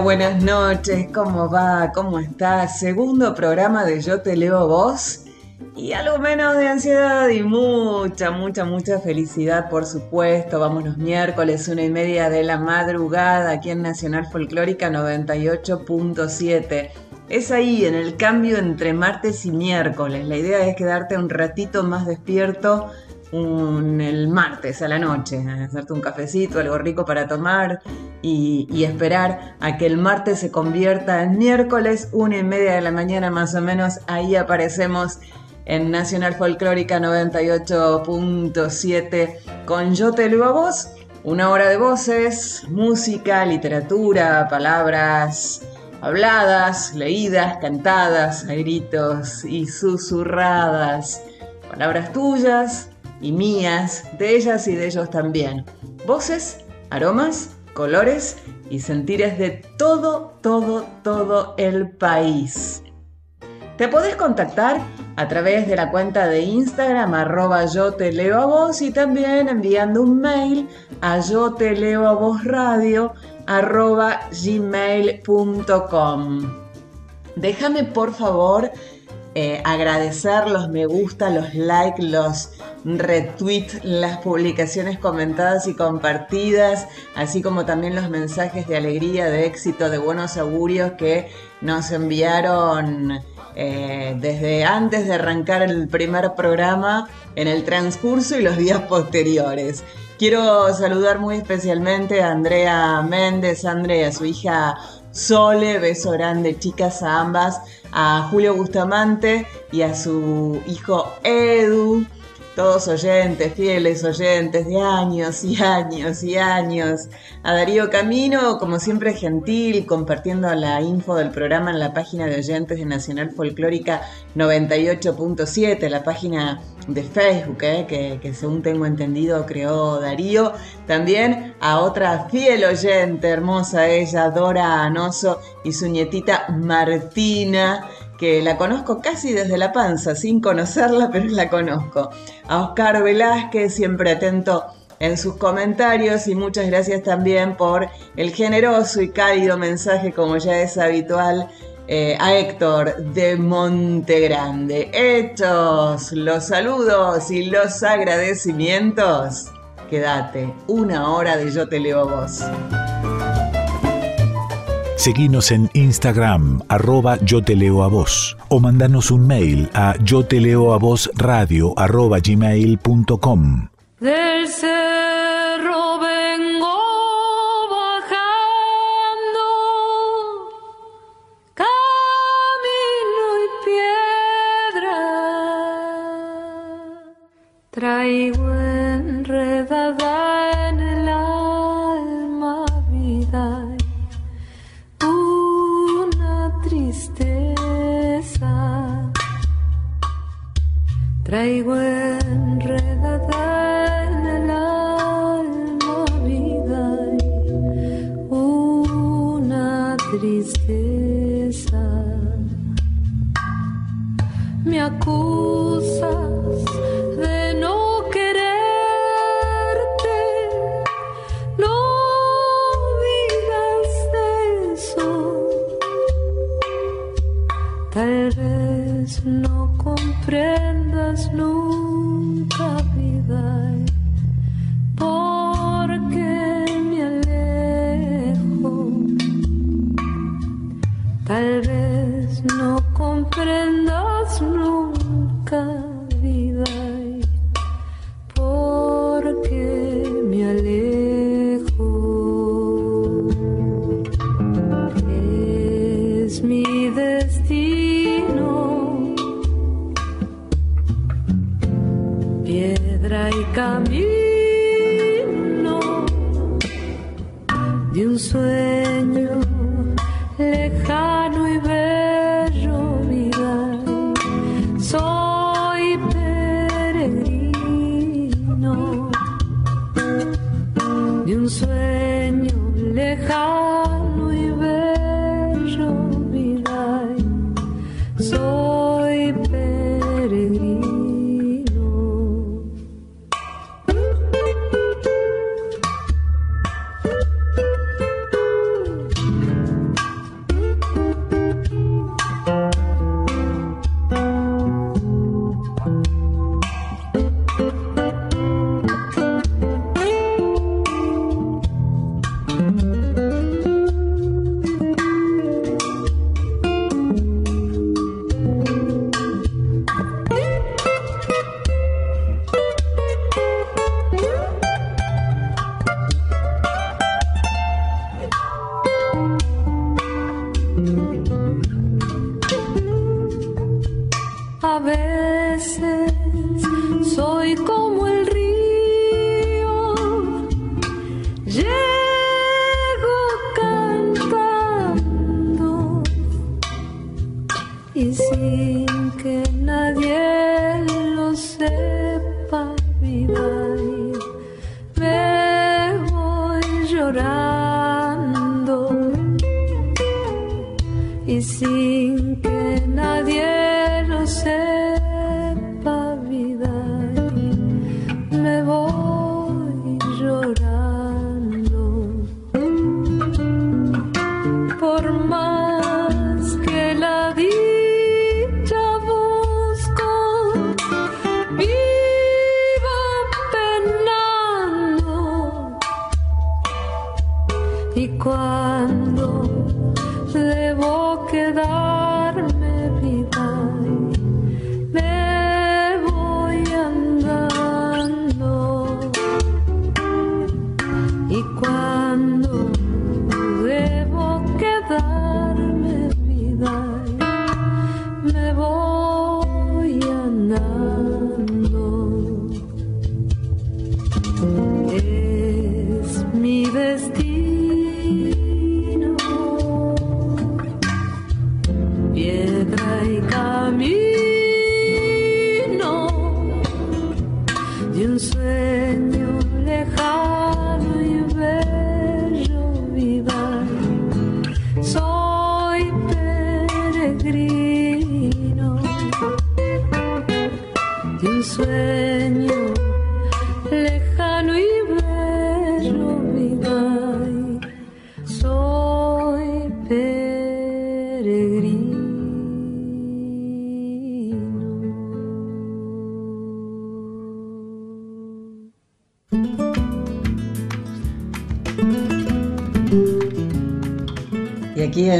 Buenas noches, ¿cómo va? ¿Cómo estás? Segundo programa de Yo Te Leo Vos y algo menos de ansiedad y mucha, mucha, mucha felicidad, por supuesto. Vamos los miércoles, una y media de la madrugada, aquí en Nacional Folclórica 98.7. Es ahí, en el cambio entre martes y miércoles. La idea es quedarte un ratito más despierto el martes a la noche, hacerte un cafecito, algo rico para tomar y, esperar a que el martes se convierta en miércoles, una y media de la mañana más o menos. Ahí aparecemos en Nacional Folclórica 98.7 con Yo te leo a vos. Una hora de voces, música, literatura, palabras habladas, leídas, cantadas, a gritos y susurradas. Palabras tuyas, y mías, de ellas y de ellos también. Voces, aromas, colores y sentires de todo, todo, todo el país. Te podés contactar a través de la cuenta de Instagram arroba yo te leo a vos y también enviando un mail a yo te leo a vos radio arroba gmail.com. Déjame por favor eh, agradecer los me gusta, los likes, los retweets, las publicaciones comentadas y compartidas, así como también los mensajes de alegría, de éxito, de buenos augurios que nos enviaron eh, desde antes de arrancar el primer programa, en el transcurso y los días posteriores. Quiero saludar muy especialmente a Andrea Méndez, Andrea, su hija Sole, beso grande, chicas, a ambas, a Julio Bustamante y a su hijo Edu, todos oyentes, fieles oyentes de años y años y años. A Darío Camino, como siempre gentil, compartiendo la info del programa en la página de oyentes de Nacional Folclórica 98.7, la página de Facebook, eh, que, que, según tengo entendido creó Darío. También a otra fiel oyente, hermosa ella, Dora Anoso, y su nietita Martina que la conozco casi desde la panza, sin conocerla, pero la conozco. A Oscar Velázquez, siempre atento en sus comentarios y muchas gracias también por el generoso y cálido mensaje, como ya es habitual, eh, a Héctor de Montegrande. Hechos los saludos y los agradecimientos. Quédate una hora de Yo Te Leo Vos. Seguinos en Instagram, arroba yo te leo a vos, o mandanos un mail a yo te leo a vos radio arroba gmail.com. Del cerro vengo bajando, camino y piedra, traigo enredada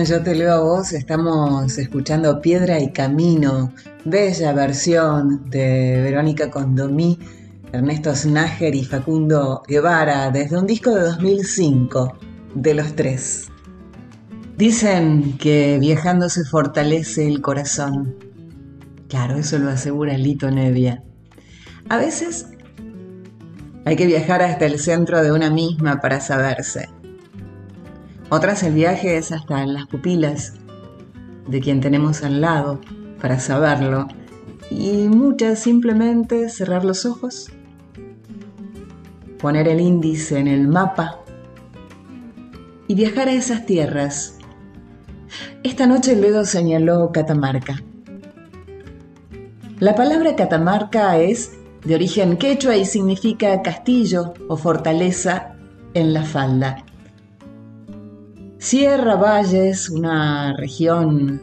Yo Te Leo a Vos estamos escuchando Piedra y Camino, bella versión de Verónica Condomí, Ernesto Snager y Facundo Guevara, desde un disco de 2005, de los tres. Dicen que viajando se fortalece el corazón. Claro, eso lo asegura Lito Nevia. A veces hay que viajar hasta el centro de una misma para saberse. Otras el viaje es hasta las pupilas de quien tenemos al lado para saberlo. Y muchas simplemente cerrar los ojos, poner el índice en el mapa y viajar a esas tierras. Esta noche el dedo señaló Catamarca. La palabra Catamarca es de origen quechua y significa castillo o fortaleza en la falda. Sierra Valles, una región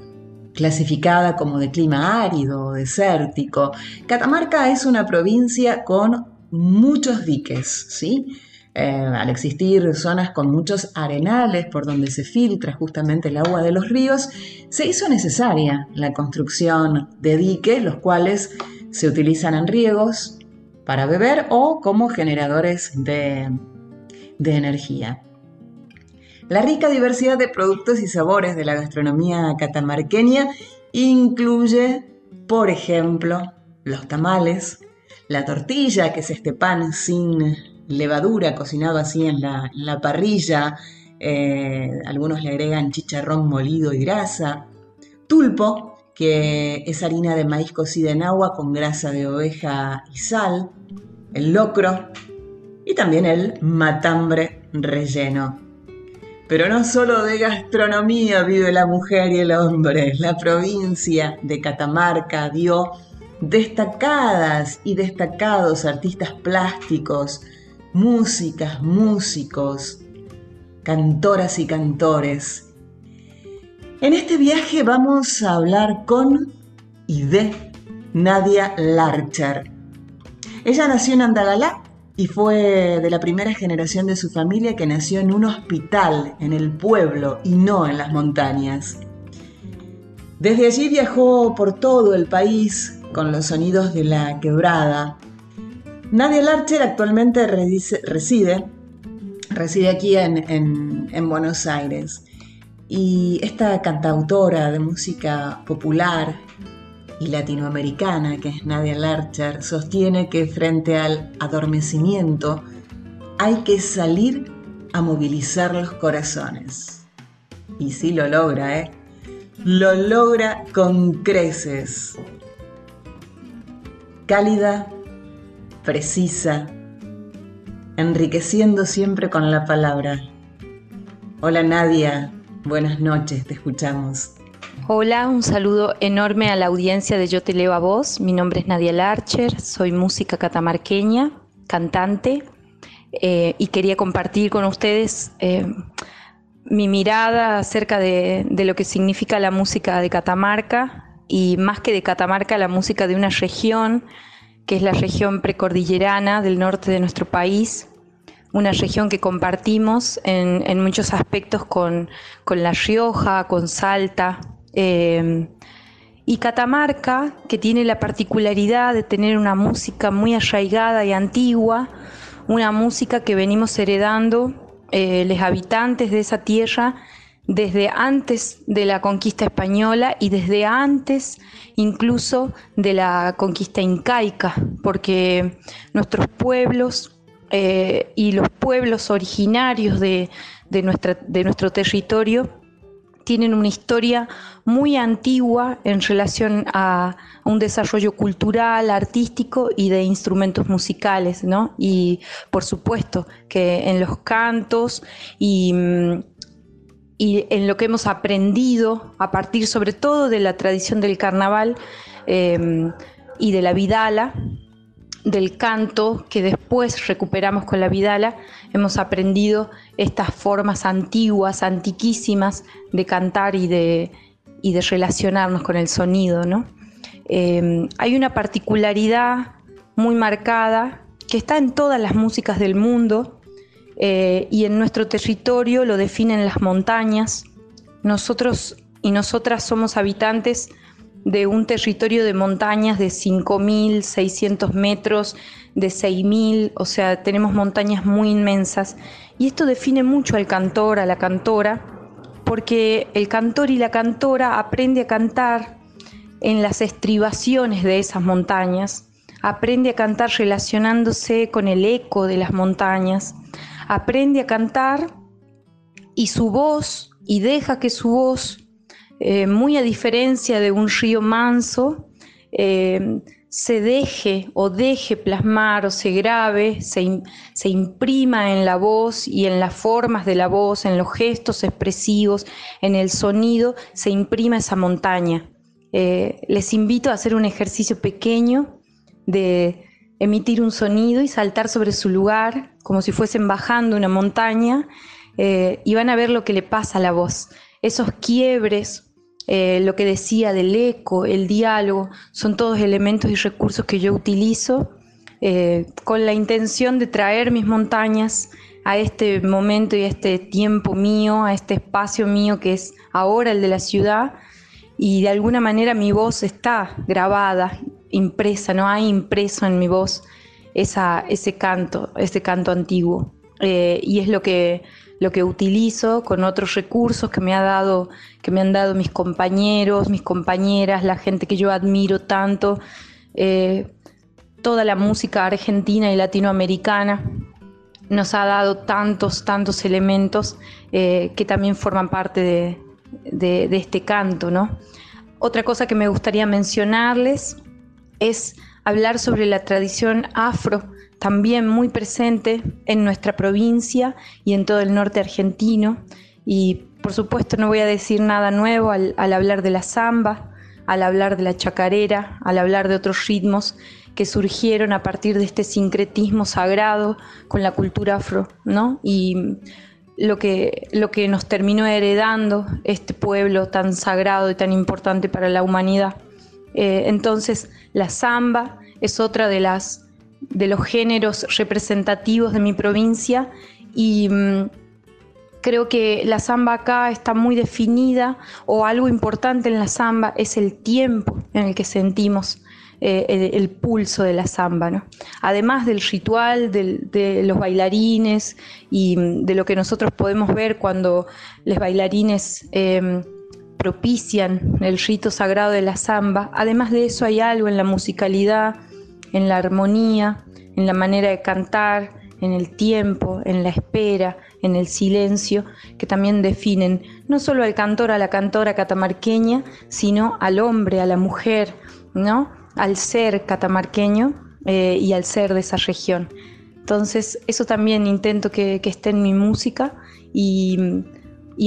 clasificada como de clima árido desértico. Catamarca es una provincia con muchos diques, ¿sí? Eh, al existir zonas con muchos arenales por donde se filtra justamente el agua de los ríos, se hizo necesaria la construcción de diques, los cuales se utilizan en riegos para beber o como generadores de energía. La rica diversidad de productos y sabores de la gastronomía catamarqueña incluye, por ejemplo, los tamales, la tortilla, que es este pan sin levadura cocinado así en la, parrilla, eh, algunos le agregan chicharrón molido y grasa, tulpo, que es harina de maíz cocida en agua con grasa de oveja y sal, el locro y también el matambre relleno. Pero no solo de gastronomía vive la mujer y el hombre. La provincia de Catamarca dio destacadas y destacados artistas plásticos, músicas, músicos, cantoras y cantores. En este viaje vamos a hablar con y de Nadia Larcher. Ella nació en Andagalá y fue de la primera generación de su familia que nació en un hospital en el pueblo y no en las montañas. Desde allí viajó por todo el país con los sonidos de la quebrada. Nadia Larcher actualmente reside, reside aquí en, en Buenos Aires. Y esta cantautora de música popular y latinoamericana, que es Nadia Larcher, sostiene que frente al adormecimiento hay que salir a movilizar los corazones. Y sí lo logra, ¿eh? Lo logra con creces. Cálida, precisa, enriqueciendo siempre con la palabra. Hola Nadia, buenas noches, te escuchamos. Hola, un saludo enorme a la audiencia de Yo Te Leo a Vos. Mi nombre es Nadia Larcher, soy música catamarqueña, cantante, eh, y quería compartir con ustedes eh, mi mirada acerca de, lo que significa la música de Catamarca, y más que de Catamarca, la música de una región, que es la región precordillerana del norte de nuestro país, una región que compartimos en, en muchos aspectos con, con La Rioja, con Salta, eh, y Catamarca, que tiene la particularidad de tener una música muy arraigada y antigua, una música que venimos heredando eh, los habitantes de esa tierra desde antes de la conquista española y desde antes incluso de la conquista incaica, porque nuestros pueblos eh, y los pueblos originarios de nuestro territorio tienen una historia muy antigua en relación a, un desarrollo cultural, artístico y de instrumentos musicales, ¿no? Y por supuesto que en los cantos y, mm, en lo que hemos aprendido a partir sobre todo de la tradición del carnaval em, y de la vidala, del canto que después recuperamos con la vidala, hemos aprendido estas formas antiguas, antiquísimas de cantar y de, y de relacionarnos con el sonido. ¿no? Eh, hay una particularidad muy marcada que está en todas las músicas del mundo eh, y en nuestro territorio lo definen las montañas. Nosotros y nosotras somos habitantes de un territorio de montañas de 5.600 metros, de 6.000, o sea, tenemos montañas muy inmensas. Y esto define mucho al cantor, a la cantora, porque el cantor y la cantora aprende a cantar en las estribaciones de esas montañas, aprende a cantar relacionándose con el eco de las montañas, aprende a cantar y su voz, y deja que su voz eh, muy a diferencia de un río manso, eh, se deje o deje plasmar o se grabe, se, se, imprima en la voz y en las formas de la voz, en los gestos expresivos, en el sonido, se imprima esa montaña. Eh, les invito a hacer un ejercicio pequeño de emitir un sonido y saltar sobre su lugar como si fuesen bajando una montaña y van a ver lo que le pasa a la voz. Esos quiebres eh, lo que decía del eco, el diálogo, son todos elementos y recursos que yo utilizo eh, con la intención de traer mis montañas a este momento y a este tiempo mío, a este espacio mío que es ahora el de la ciudad, y de alguna manera mi voz está grabada, impresa, no hay impreso en mi voz ese canto, ese canto antiguo. Eh, y es lo que lo que utilizo con otros recursos que me, ha dado, que me han dado mis compañeros, mis compañeras, la gente que yo admiro tanto, eh, toda la música argentina y latinoamericana nos ha dado tantos, tantos elementos eh, que también forman parte de, de este canto. ¿no? Otra cosa que me gustaría mencionarles es hablar sobre la tradición afro también muy presente en nuestra provincia y en todo el norte argentino, Y por supuesto no voy a decir nada nuevo al, hablar de la samba, al hablar de la chacarera, al hablar de otros ritmos que surgieron a partir de este sincretismo sagrado con la cultura afro, ¿no? Y lo que, lo que nos terminó heredando este pueblo tan sagrado y tan importante para la humanidad. Eh, entonces, la samba es otra de, las, de los géneros representativos de mi provincia y mm, creo que la samba acá está muy definida o algo importante en la samba es el tiempo en el que sentimos eh, el, pulso de la samba, ¿no? Además del ritual, de los bailarines y mm, de lo que nosotros podemos ver cuando los bailarines em, propician el rito sagrado de la samba, además de eso hay algo en la musicalidad, en la armonía, en la manera de cantar, en el tiempo, en la espera, en el silencio, que también definen no solo al cantor, a la cantora catamarqueña, sino al hombre, a la mujer, ¿no? al ser catamarqueño eh, y al ser de esa región. Entonces, eso también intento que, esté en mi música y,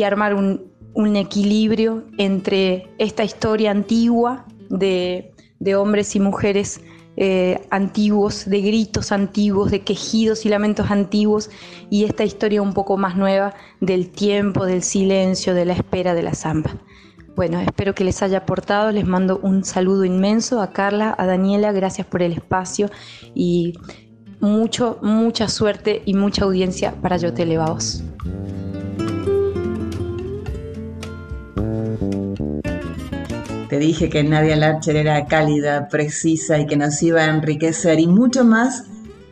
armar un, equilibrio entre esta historia antigua de, hombres y mujeres eh, antiguos, de gritos antiguos, de quejidos y lamentos antiguos, y esta historia un poco más nueva del tiempo, del silencio, de la espera de la samba. Bueno, espero que les haya aportado. Les mando un saludo inmenso a Carla, a Daniela. Gracias por el espacio y mucho, mucha suerte y mucha audiencia para Yo Te Elevaos. Te dije que Nadia Larcher era cálida, precisa y que nos iba a enriquecer y mucho más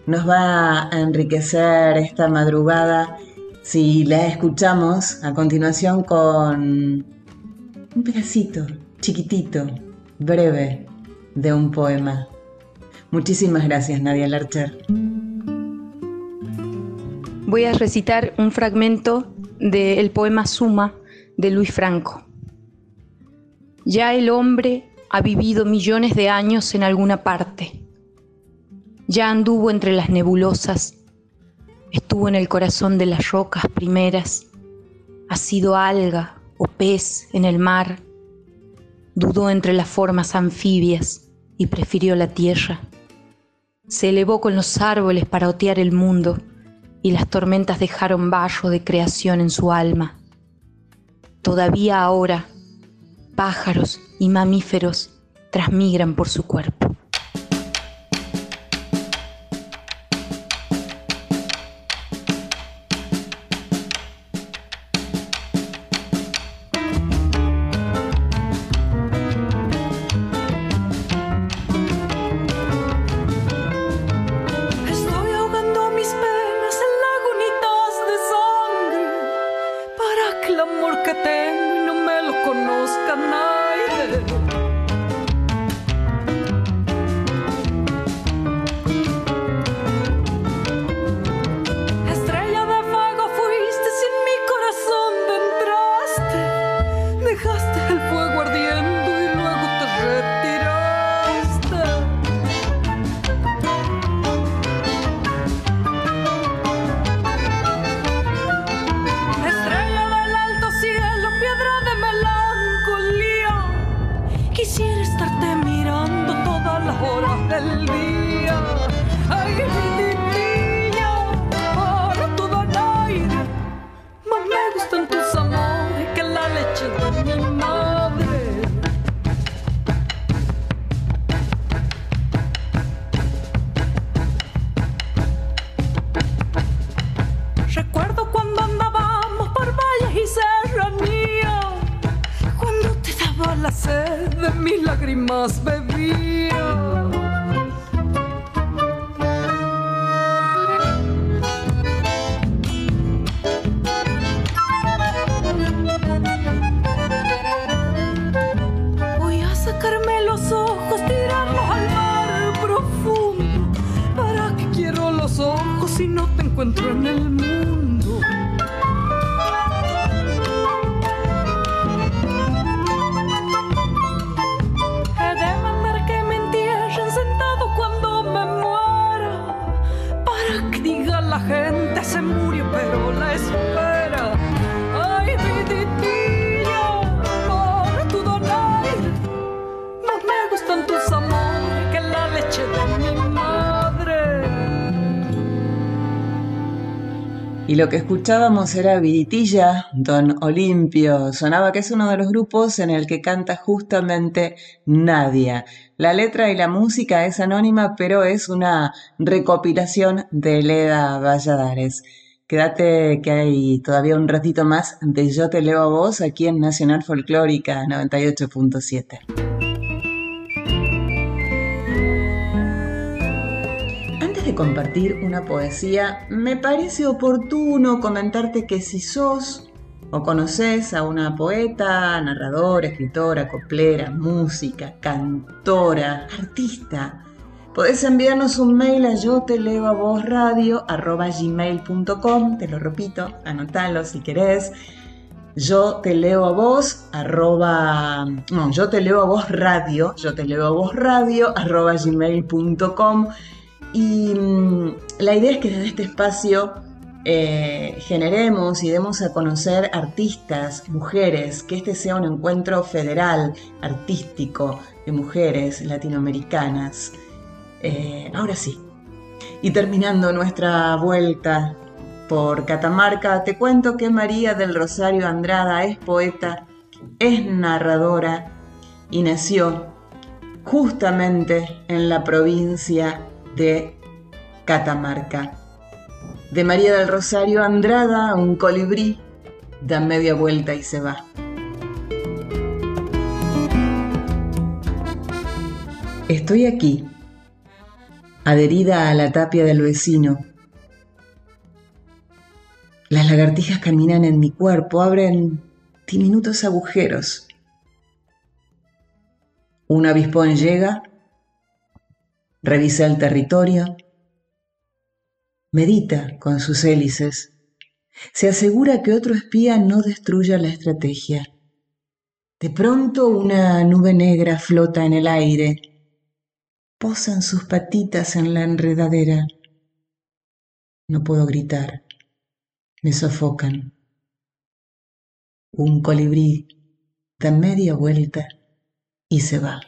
nos va a enriquecer esta madrugada si la escuchamos a continuación con un pedacito chiquitito, breve, de un poema. Muchísimas gracias, Nadia Larcher. Voy a recitar un fragmento del poema Suma de Luis Franco. Ya el hombre ha vivido millones de años en alguna parte. Ya anduvo entre las nebulosas, estuvo en el corazón de las rocas primeras, ha sido alga, o pez en el mar, dudó entre las formas anfibias y prefirió la tierra. Se elevó con los árboles para otear el mundo y las tormentas dejaron barro de creación en su alma. Todavía ahora, pájaros y mamíferos transmigran por su cuerpo. Lo que escuchábamos era Viritilla, Don Olimpio. Sonaba que es uno de los grupos en el que canta justamente Nadia. La letra y la música es anónima, pero es una recopilación de Leda Valladares. Quédate que hay todavía un ratito más de Yo te leo a vos aquí en Nacional Folclórica 98.7. compartir una poesía, me parece oportuno comentarte que si sos o conoces a una poeta, narradora, escritora, coplera, música, cantora, artista, podés enviarnos un mail a yo te leo a vos radio arroba gmail.com, te lo repito, anotalo si querés. Yo te leo a vos, arroba, no, yo te leo a vos radio, yo te leo a vos radio, arroba gmail.com y mm, la idea es que desde este espacio eh, generemos y demos a conocer artistas, mujeres, que este sea un encuentro federal, artístico, de mujeres latinoamericanas. Eh, ahora sí. Y terminando nuestra vuelta por Catamarca, te cuento que María del Rosario Andrada es poeta, es narradora y nació justamente en la provincia de Catamarca. De María del Rosario Andrada, un colibrí da media vuelta y se va. Estoy aquí, adherida a la tapia del vecino. Las lagartijas caminan en mi cuerpo, abren diminutos agujeros. Un avispón llega revisa el territorio, medita con sus hélices, se asegura que otro espía no destruya la estrategia. De pronto una nube negra flota en el aire, posan sus patitas en la enredadera. No puedo gritar, me sofocan. Un colibrí da media vuelta y se va.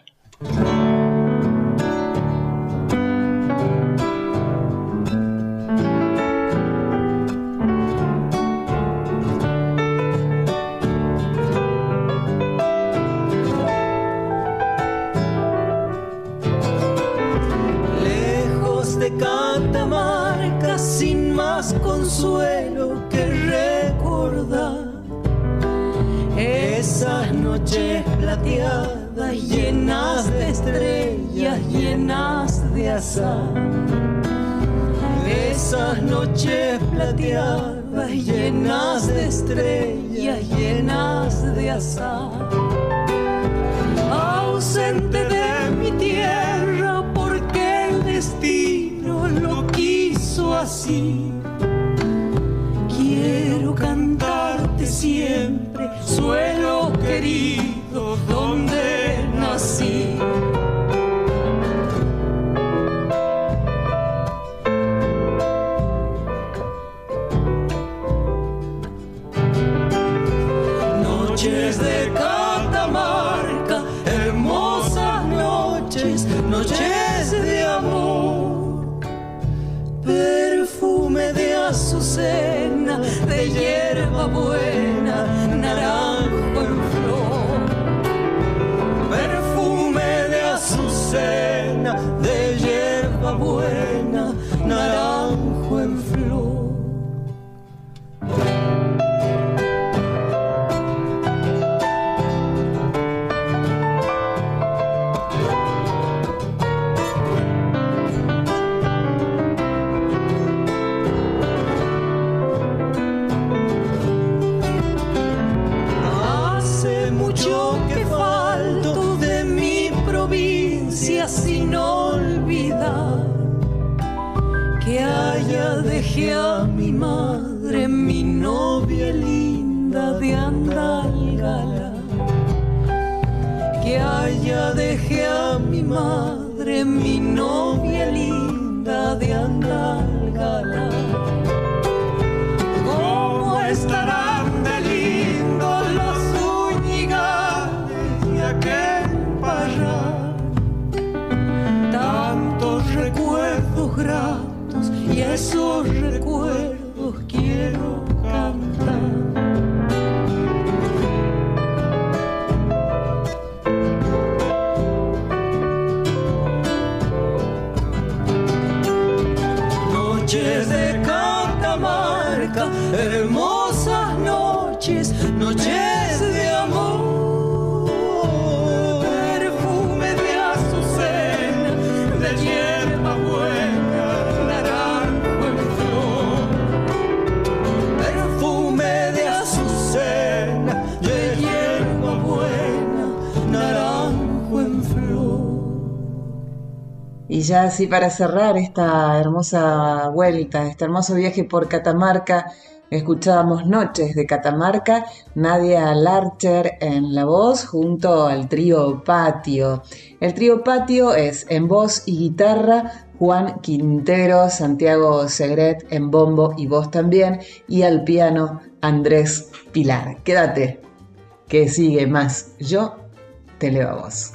Azar. Esas noches plateadas llenas de estrellas, llenas de azar. Ausente de mi tierra porque el destino lo quiso así tus recuerdos quiero Y ya así para cerrar esta hermosa vuelta, este hermoso viaje por Catamarca, escuchábamos Noches de Catamarca, Nadia Larcher en la voz junto al trío Patio. El trío Patio es en voz y guitarra Juan Quintero, Santiago Segret en bombo y voz también, y al piano Andrés Pilar. Quédate, que sigue más. Yo te leo a vos.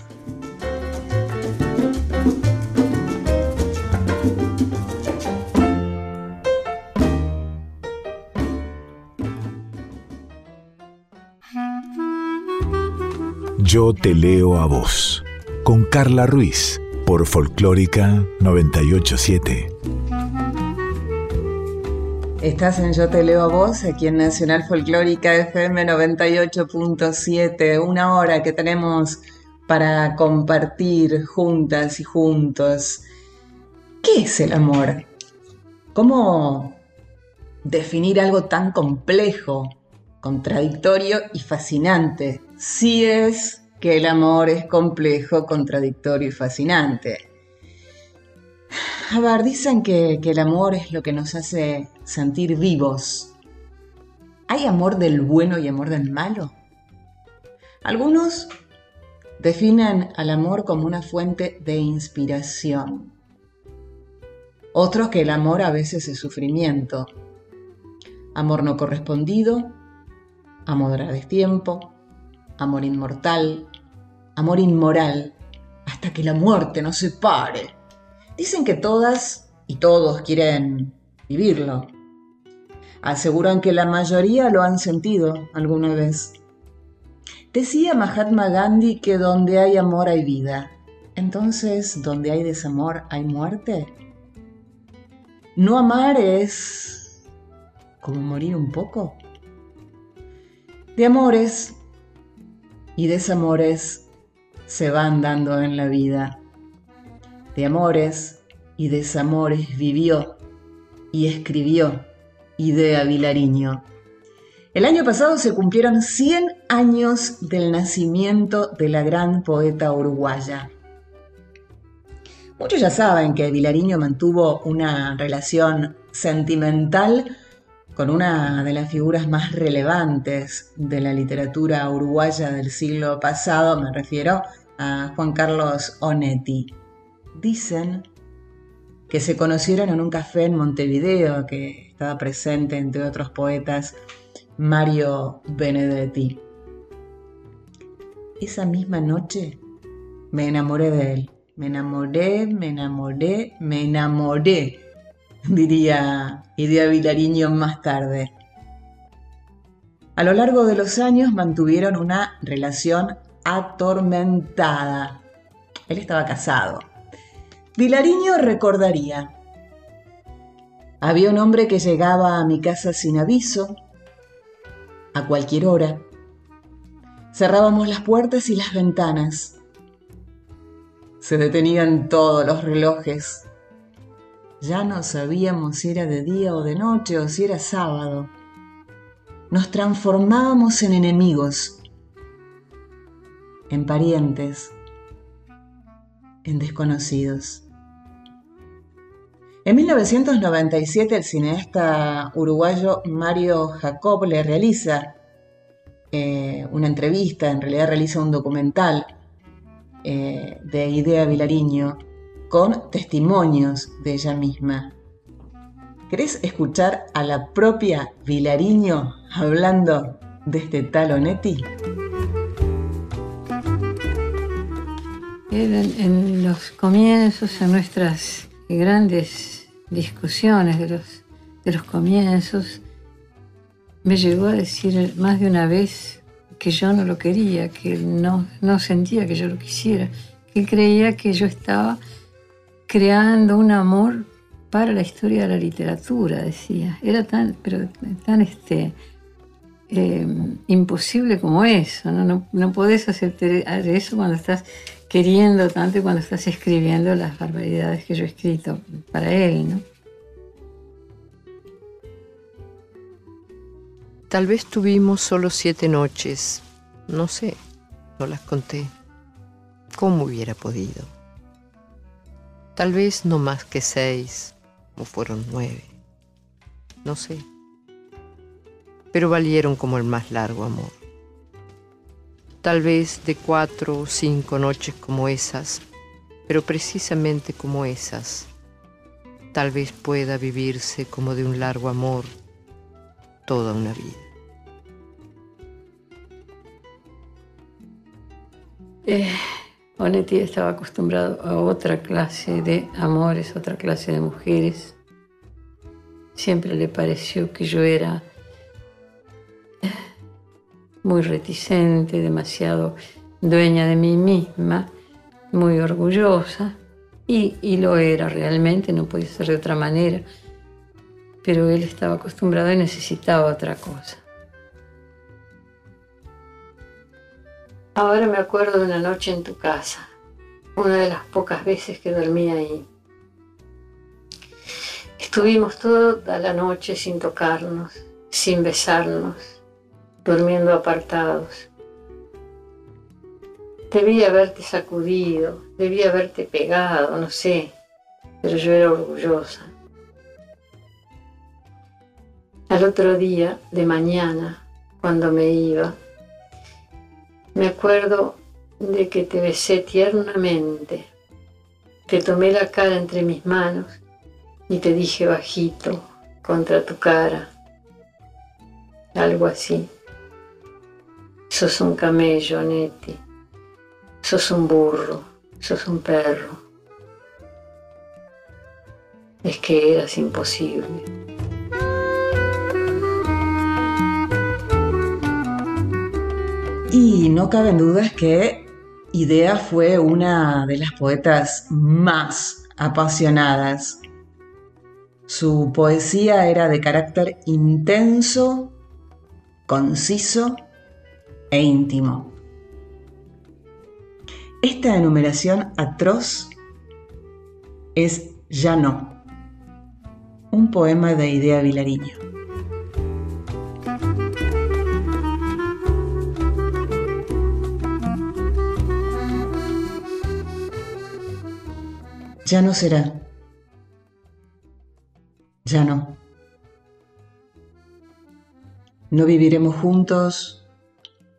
Yo te leo a vos, con Carla Ruiz, por Folclórica 987. Estás en Yo te leo a vos, aquí en Nacional Folclórica FM 98.7, una hora que tenemos para compartir juntas y juntos. ¿Qué es el amor? ¿Cómo definir algo tan complejo, contradictorio y fascinante? Si es que el amor es complejo, contradictorio y fascinante. A ver, dicen que, que, el amor es lo que nos hace sentir vivos. ¿Hay amor del bueno y amor del malo? Algunos definen al amor como una fuente de inspiración. Otros que el amor a veces es sufrimiento. Amor no correspondido, amor a destiempo, amor inmortal, amor inmoral, hasta que la muerte nos separe. Dicen que todas y todos quieren vivirlo. Aseguran que la mayoría lo han sentido alguna vez. Decía Mahatma Gandhi que donde hay amor hay vida. Entonces, donde hay desamor hay muerte. No amar es como morir un poco. De amores y desamores se van dando en la vida. De amores y desamores vivió y escribió Idea Vilariño. El año pasado se cumplieron 100 años del nacimiento de la gran poeta uruguaya. Muchos ya saben que Vilariño mantuvo una relación sentimental con una de las figuras más relevantes de la literatura uruguaya del siglo pasado, me refiero a Juan Carlos Onetti. Dicen que se conocieron en un café en Montevideo, que estaba presente, entre otros poetas, Mario Benedetti. Esa misma noche me enamoré de él. Me enamoré, me enamoré, me enamoré diría Idea Vilariño más tarde. A lo largo de los años mantuvieron una relación atormentada. Él estaba casado. Vilariño recordaría. Había un hombre que llegaba a mi casa sin aviso, a cualquier hora. Cerrábamos las puertas y las ventanas. Se detenían todos los relojes ya no sabíamos si era de día o de noche o si era sábado. Nos transformábamos en enemigos, en parientes, en desconocidos. En 1997 el cineasta uruguayo Mario Jacob le realiza eh, una entrevista, en realidad realiza un documental eh, de Idea Vilariño con testimonios de ella misma. ¿Querés escuchar a la propia Vilariño hablando de este talonetti? En, los comienzos, en nuestras grandes discusiones de los, de los comienzos, me llegó a decir más de una vez que yo no lo quería, que no, no sentía que yo lo quisiera, que creía que yo estaba creando un amor para la historia de la literatura, decía. Era tan, pero tan este, em, imposible como eso, ¿no? ¿no? podés aceptar eso cuando estás queriendo tanto y cuando estás escribiendo las barbaridades que yo he escrito para él, ¿no? Tal vez tuvimos solo siete noches, no sé, no las conté. ¿Cómo hubiera podido? Tal vez no más que seis, o fueron nueve, no sé. Pero valieron como el más largo amor. Tal vez de cuatro o cinco noches como esas, pero precisamente como esas, tal vez pueda vivirse como de un largo amor toda una vida. Eh, Onetti estaba acostumbrado a otra clase de amores, otra clase de mujeres. Siempre le pareció que yo era muy reticente, demasiado dueña de mí misma, muy orgullosa, y lo era realmente, no podía ser de otra manera, pero él estaba acostumbrado y necesitaba otra cosa. Ahora me acuerdo de una noche en tu casa, una de las pocas veces que dormí ahí. Estuvimos toda la noche sin tocarnos, sin besarnos, durmiendo apartados. Debía haberte sacudido, debía haberte pegado, no sé, pero yo era orgullosa. Al otro día, de mañana, cuando me iba, me acuerdo de que te besé tiernamente, te tomé la cara entre mis manos y te dije bajito contra tu cara, algo así. Sos un camello, Neti, sos un burro, sos un perro. Es que eras imposible. Y no caben dudas que Idea fue una de las poetas más apasionadas. Su poesía era de carácter intenso, conciso e íntimo. Esta enumeración atroz es Ya no, un poema de Idea Vilariño. Ya no será. Ya no. No viviremos juntos,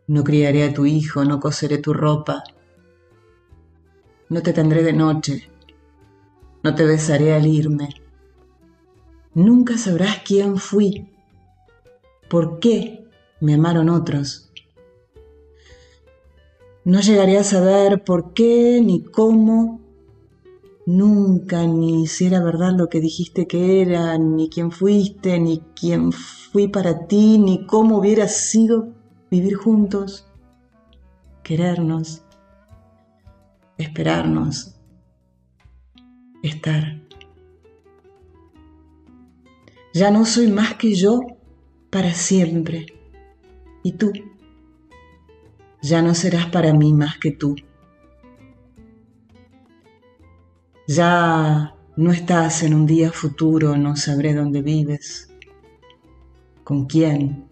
no criaré a tu hijo, no coseré tu ropa, no te tendré de noche, no te besaré al irme. Nunca sabrás quién fui, por qué me amaron otros. No llegaré a saber por qué ni cómo nunca, ni si era verdad lo que dijiste que era, ni quién fuiste, ni quién fui para ti, ni cómo hubiera sido vivir juntos, querernos, esperarnos, estar. Ya no soy más que yo para siempre, y tú ya no serás para mí más que tú. Ya no estás en un día futuro, no sabré dónde vives, con quién,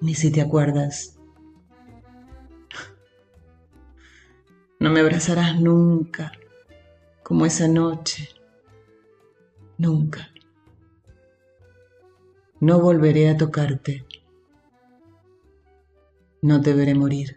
ni si te acuerdas. No me abrazarás nunca, como esa noche, nunca. No volveré a tocarte, no te veré morir.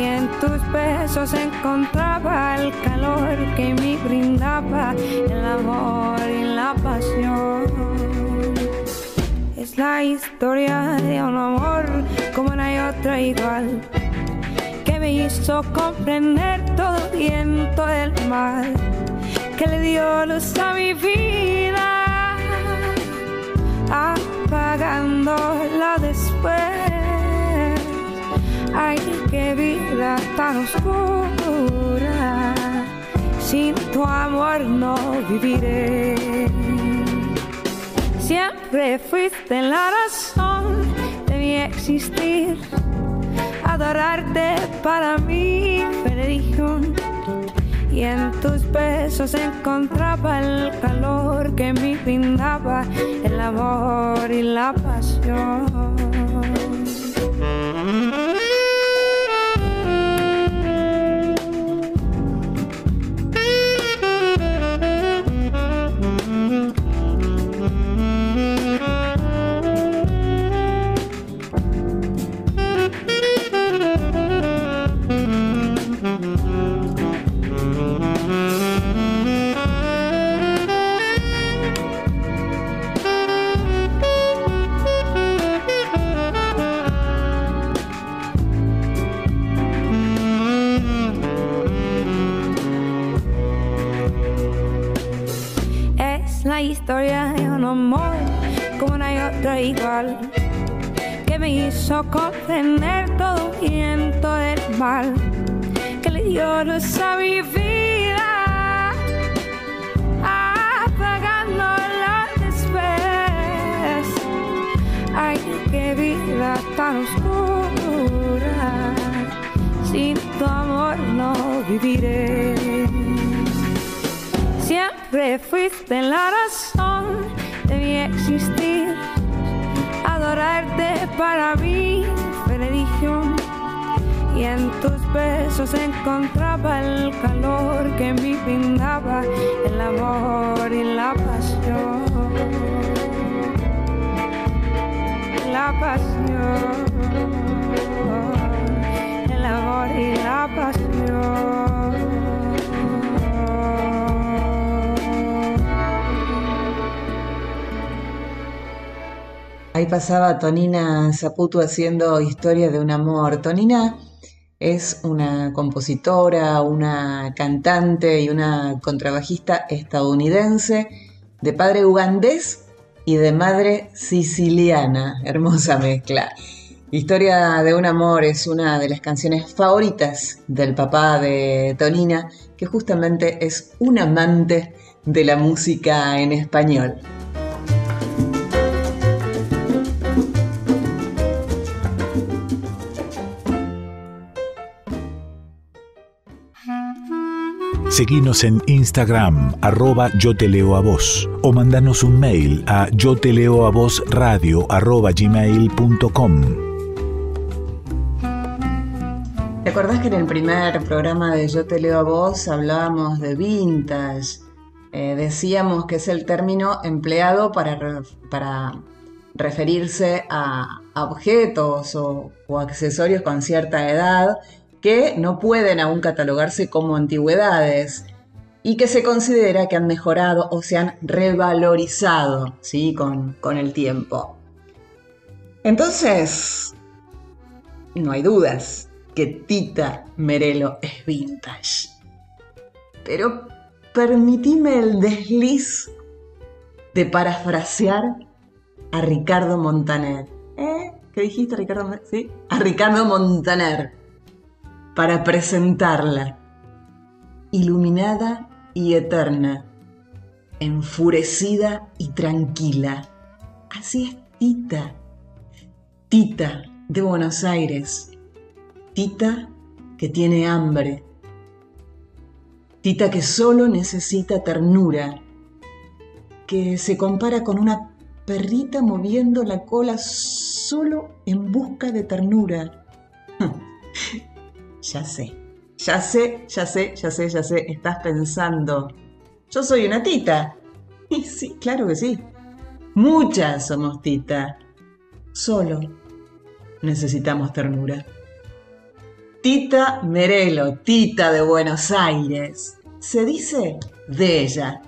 y en tus besos encontraba el calor que me brindaba el amor y la pasión. Es la historia de un amor como no hay otra igual, que me hizo comprender todo el viento del mal, que le dio luz a mi vida, apagándola después. Ay, qué tan oscura, sin tu amor no viviré. Siempre fuiste la razón de mi existir adorarte para mí religión y en tus besos encontraba el calor que me brindaba el amor y la pasión. Igual que me hizo comprender todo viento del mal que le dio luz a mi vida. Apagándola después ay qué vida tan oscura. Sin tu amor no viviré. Siempre fuiste la razón de mi existir. Para mí fue religión. Y en tus besos encontraba el calor que me brindaba Ahí pasaba Tonina Zaputo haciendo Historia de un amor. Tonina es una compositora, una cantante y una contrabajista estadounidense de padre ugandés y de madre siciliana. Hermosa mezcla. Historia de un amor es una de las canciones favoritas del papá de Tonina, que justamente es un amante de la música en español. Seguinos en Instagram, arroba yo te leo a vos, o mandanos un mail a yo te leo a vos radio arroba. ¿Te acordás que en el primer programa de Yo te leo a vos hablábamos de vintage? Eh, decíamos que es el término empleado para referirse a, objetos o accesorios con cierta edad que no pueden aún catalogarse como antigüedades y que se considera que han mejorado o se han revalorizado ¿sí? con, con el tiempo. Entonces, no hay dudas que Tita Merelo es vintage. Pero permitime el desliz de parafrasear a Ricardo Montaner. ¿Eh? ¿Qué dijiste, Ricardo? ¿Sí? A Ricardo Montaner para presentarla, iluminada y eterna, enfurecida y tranquila. Así es Tita, Tita de Buenos Aires, Tita que tiene hambre, Tita que solo necesita ternura, que se compara con una perrita moviendo la cola solo en busca de ternura. Ya sé, ya sé, ya sé, ya sé, ya sé, estás pensando. Yo soy una tita. Y sí, claro que sí. Muchas somos tita. Solo necesitamos ternura. Tita Merelo, tita de Buenos Aires. Se dice de ella,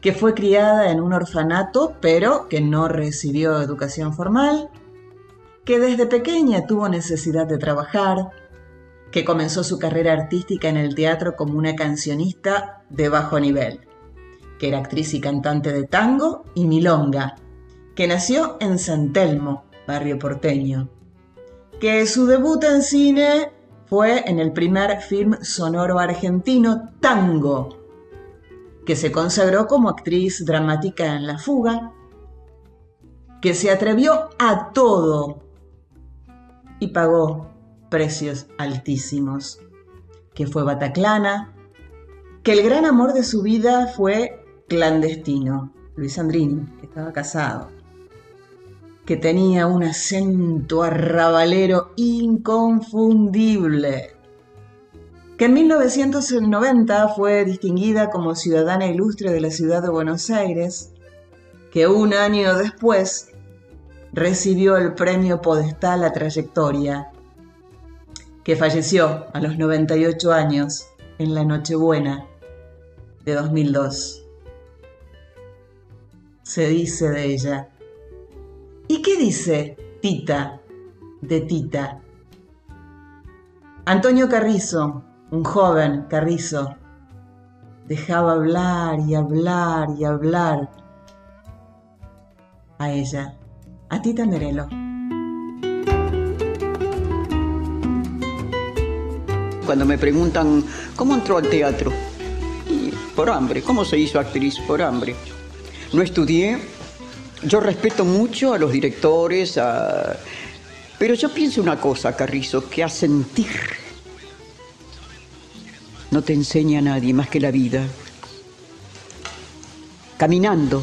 que fue criada en un orfanato, pero que no recibió educación formal, que desde pequeña tuvo necesidad de trabajar, que comenzó su carrera artística en el teatro como una cancionista de bajo nivel, que era actriz y cantante de tango y milonga, que nació en San Telmo, barrio porteño, que su debut en cine fue en el primer film sonoro argentino Tango, que se consagró como actriz dramática en La Fuga, que se atrevió a todo y pagó precios altísimos, que fue Bataclana, que el gran amor de su vida fue clandestino, Luis Andrini, que estaba casado, que tenía un acento arrabalero inconfundible, que en 1990 fue distinguida como ciudadana ilustre de la ciudad de Buenos Aires, que un año después recibió el premio Podestal a Trayectoria que falleció a los 98 años en la Nochebuena de 2002. Se dice de ella. ¿Y qué dice Tita de Tita? Antonio Carrizo, un joven Carrizo, dejaba hablar y hablar y hablar a ella, a Tita Merelo. Cuando me preguntan cómo entró al teatro. Por hambre, ¿cómo se hizo actriz? Por hambre. No estudié. Yo respeto mucho a los directores, pero yo pienso una cosa, Carrizo, que a sentir no te enseña a nadie más que la vida. Caminando,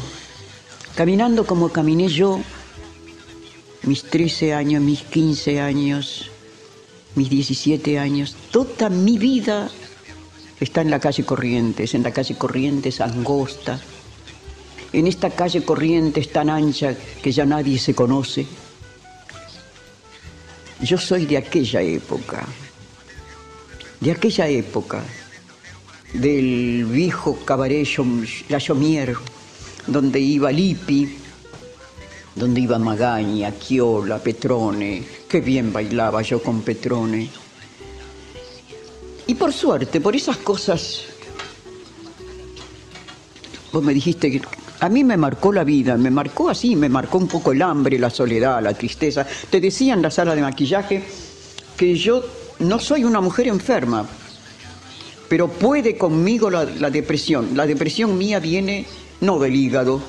caminando como caminé yo mis 13 años, mis 15 años, mis 17 años, toda mi vida está en la calle Corrientes, en la calle Corrientes angosta, en esta calle Corrientes tan ancha que ya nadie se conoce. Yo soy de aquella época, de aquella época, del viejo cabaret La Chomier, donde iba Lippi, donde iba Magaña, Chiola, Petrone, qué bien bailaba yo con Petrone. Y por suerte, por esas cosas, vos me dijiste que a mí me marcó la vida, me marcó así, me marcó un poco el hambre, la soledad, la tristeza. Te decía en la sala de maquillaje que yo no soy una mujer enferma, pero puede conmigo la, la depresión. La depresión mía viene no del hígado,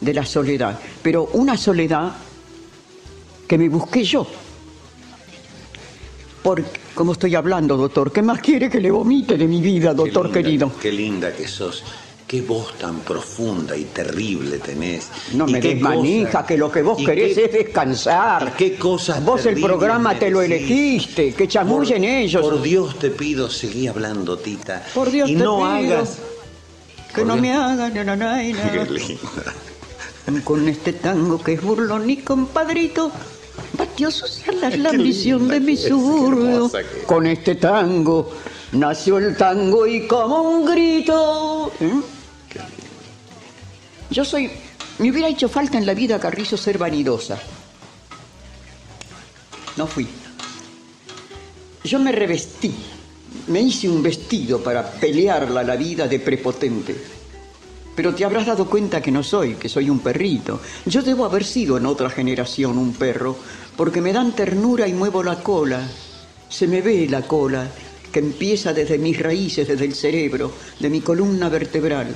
de la soledad, pero una soledad que me busqué yo. Porque, como estoy hablando, doctor, ¿qué más quiere que le vomite de mi vida, doctor querido? Qué linda que sos. Qué voz tan profunda y terrible tenés. No me desmanija, que lo que vos querés es descansar. ¿Qué cosas Vos el programa te lo elegiste, que chamullen ellos. Por Dios te pido, seguí hablando, Tita. Por Dios y te no pido. hagas. Que no me hagan, no, no, no, Qué linda. Con este tango que es burlón y compadrito, batió sus alas la ambición de mi suburbio. que. Con este tango nació el tango y como un grito. ¿eh? Yo soy. Me hubiera hecho falta en la vida, Carrizo, ser vanidosa. No fui. Yo me revestí, me hice un vestido para pelearla la vida de prepotente. Pero te habrás dado cuenta que no soy, que soy un perrito. Yo debo haber sido en otra generación un perro, porque me dan ternura y muevo la cola. Se me ve la cola, que empieza desde mis raíces, desde el cerebro, de mi columna vertebral.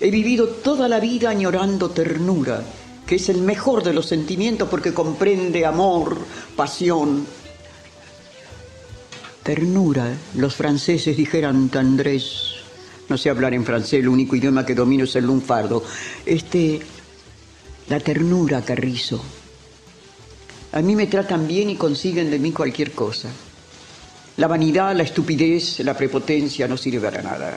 He vivido toda la vida añorando ternura, que es el mejor de los sentimientos porque comprende amor, pasión. Ternura, los franceses dijeran tendrés. No sé hablar en francés, el único idioma que domino es el lunfardo. Este, la ternura, Carrizo. A mí me tratan bien y consiguen de mí cualquier cosa. La vanidad, la estupidez, la prepotencia no sirve para nada.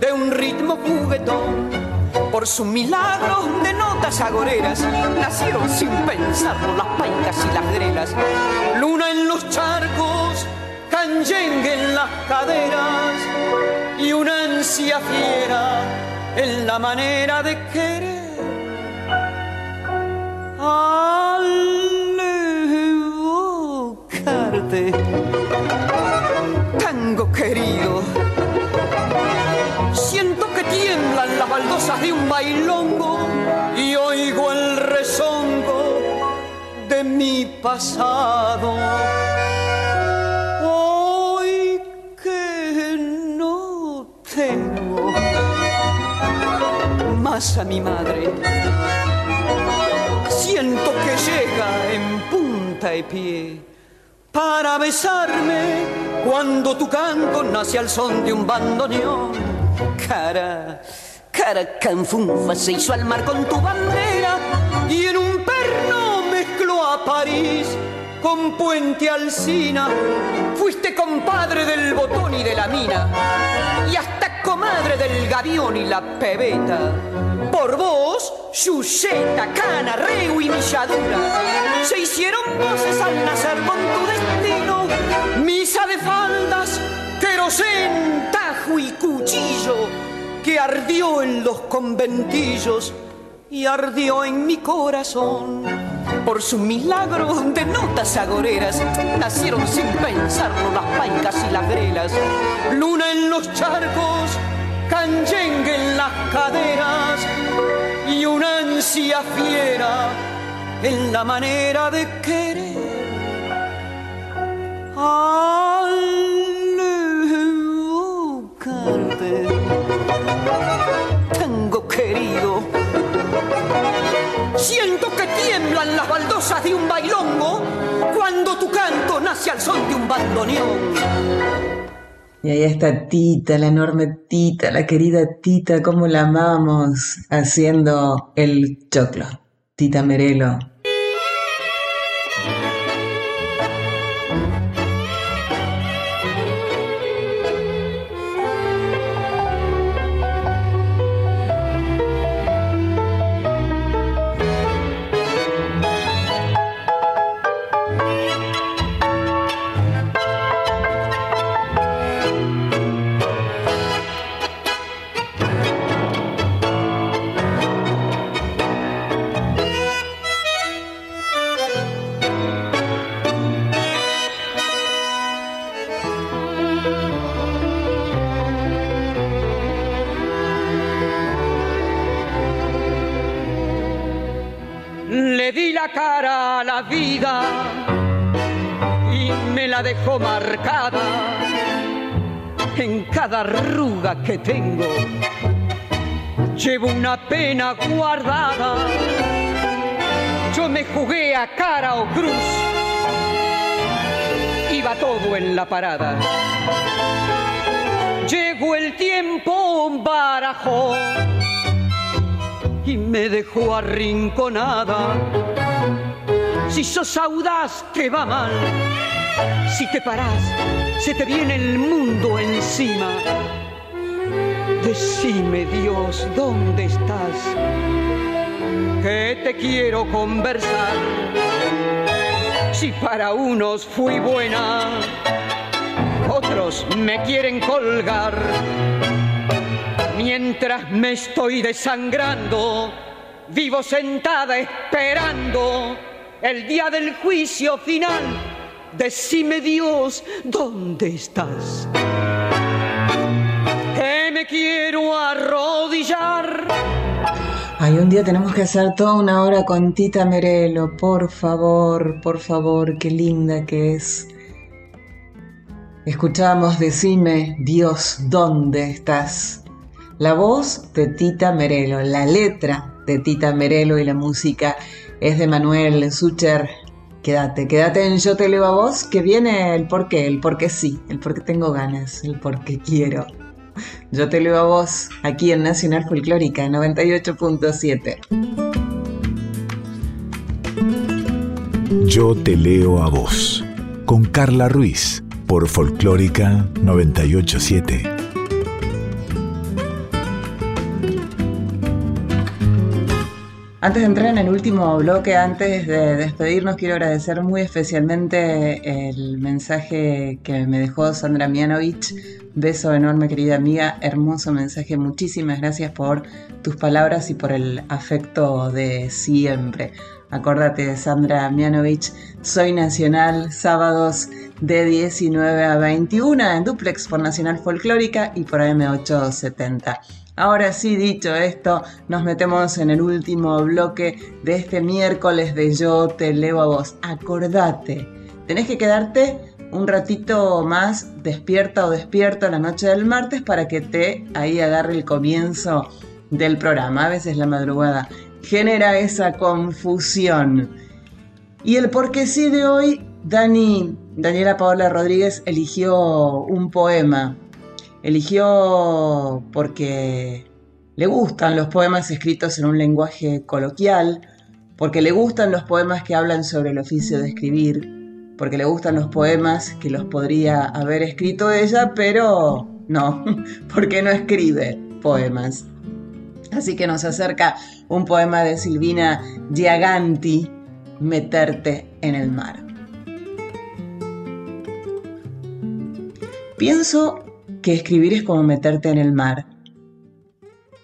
de un ritmo juguetón por sus milagros de notas agoreras nacieron sin pensarlo las paicas y las grelas. Luna en los charcos, canyengue en las caderas y una ansia fiera en la manera de querer. Al tango querido tiemblan las baldosas de un bailongo y oigo el rezongo de mi pasado. Hoy que no tengo más a mi madre, siento que llega en punta y pie para besarme cuando tu canto nace al son de un bandoneón cara, cara canfunfa se hizo al mar con tu bandera y en un perno mezcló a París con Puente Alcina. Fuiste compadre del botón y de la mina y hasta comadre del gavión y la pebeta. Por vos, Chuseta, Cana, Reu y Milladura se hicieron voces al nacer con tu destino. Misa de faldas, querosén, y cuchillo que ardió en los conventillos y ardió en mi corazón. Por su milagro de notas agoreras nacieron sin pensarlo las paicas y las grelas. Luna en los charcos, canyengue en las caderas y una ansia fiera en la manera de querer. Tengo Siento que tiemblan las baldosas de un bailongo cuando tu canto nace al son de un bandoneón. Y ahí está Tita, la enorme Tita, la querida Tita, cómo la amamos haciendo el choclo. Tita Merelo. Dejo marcada en cada arruga que tengo. Llevo una pena guardada. Yo me jugué a cara o cruz. Iba todo en la parada. Llegó el tiempo, barajó y me dejó arrinconada. Si sos audaz, te va mal si te paras, se te viene el mundo encima. Decime Dios, ¿dónde estás? Que te quiero conversar. Si para unos fui buena, otros me quieren colgar. Mientras me estoy desangrando, vivo sentada esperando el día del juicio final Decime Dios, ¿dónde estás? Que me quiero arrodillar. Ay, un día tenemos que hacer toda una hora con Tita Merelo, por favor, por favor, qué linda que es. Escuchamos Decime Dios, ¿dónde estás? La voz de Tita Merelo, la letra de Tita Merelo y la música es de Manuel Sucher Quédate, quédate en Yo te leo a vos, que viene el por qué, el por qué sí, el por qué tengo ganas, el por qué quiero. Yo te leo a vos, aquí en Nacional Folclórica 98.7. Yo te leo a vos, con Carla Ruiz, por Folclórica 987. Antes de entrar en el último bloque, antes de despedirnos, quiero agradecer muy especialmente el mensaje que me dejó Sandra Mianovich. Beso enorme, querida amiga. Hermoso mensaje. Muchísimas gracias por tus palabras y por el afecto de siempre. Acordate, Sandra Mianovich, soy nacional, sábados de 19 a 21 en Duplex por Nacional Folclórica y por AM870. Ahora sí, dicho esto, nos metemos en el último bloque de este miércoles de Yo te leo a vos. Acordate, tenés que quedarte un ratito más despierta o despierto la noche del martes para que te ahí agarre el comienzo del programa. A veces la madrugada genera esa confusión. Y el porque sí de hoy, Dani, Daniela Paola Rodríguez eligió un poema Eligió porque le gustan los poemas escritos en un lenguaje coloquial, porque le gustan los poemas que hablan sobre el oficio de escribir, porque le gustan los poemas que los podría haber escrito ella, pero no, porque no escribe poemas. Así que nos acerca un poema de Silvina Giaganti, Meterte en el mar. Pienso que escribir es como meterte en el mar.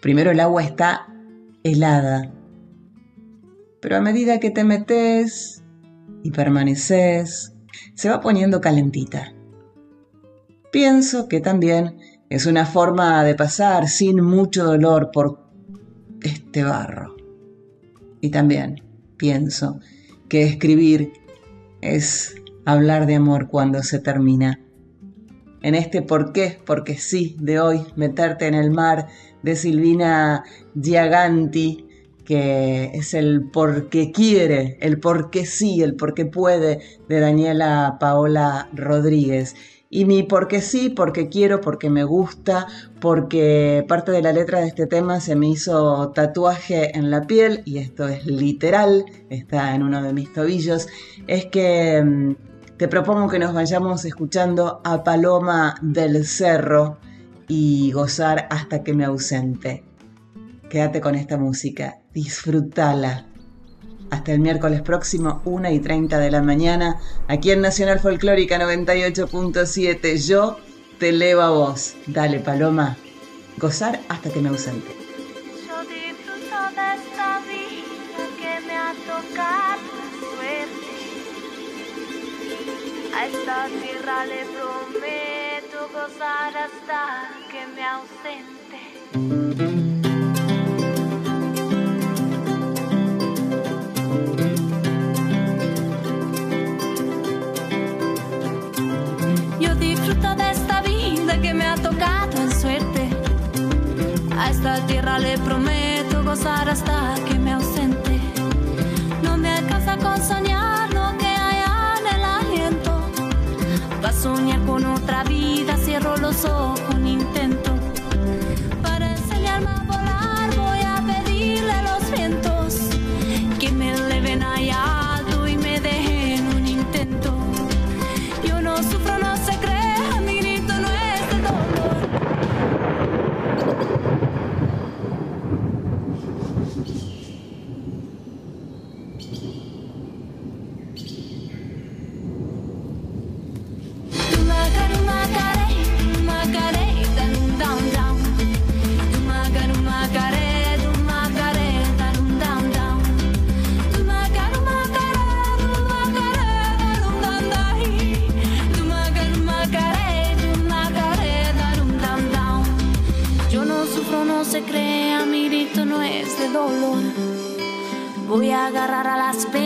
Primero el agua está helada, pero a medida que te metes y permaneces, se va poniendo calentita. Pienso que también es una forma de pasar sin mucho dolor por este barro. Y también pienso que escribir es hablar de amor cuando se termina en este por qué, porque sí, de hoy, Meterte en el mar, de Silvina Giaganti, que es el porque quiere, el porque sí, el porque puede, de Daniela Paola Rodríguez. Y mi porque sí, porque quiero, porque me gusta, porque parte de la letra de este tema se me hizo tatuaje en la piel, y esto es literal, está en uno de mis tobillos, es que mm, te propongo que nos vayamos escuchando a Paloma del Cerro y gozar hasta que me ausente. Quédate con esta música, disfrútala. Hasta el miércoles próximo, 1 y 30 de la mañana, aquí en Nacional Folclórica 98.7. Yo te leo a vos. Dale, Paloma. Gozar hasta que me ausente. Yo disfruto de esta vida que me ha tocado A esta tierra le prometo gozar hasta que me ausente. Yo disfruto de esta vida que me ha tocado en suerte. A esta tierra le prometo gozar hasta que me soul. Agarrar a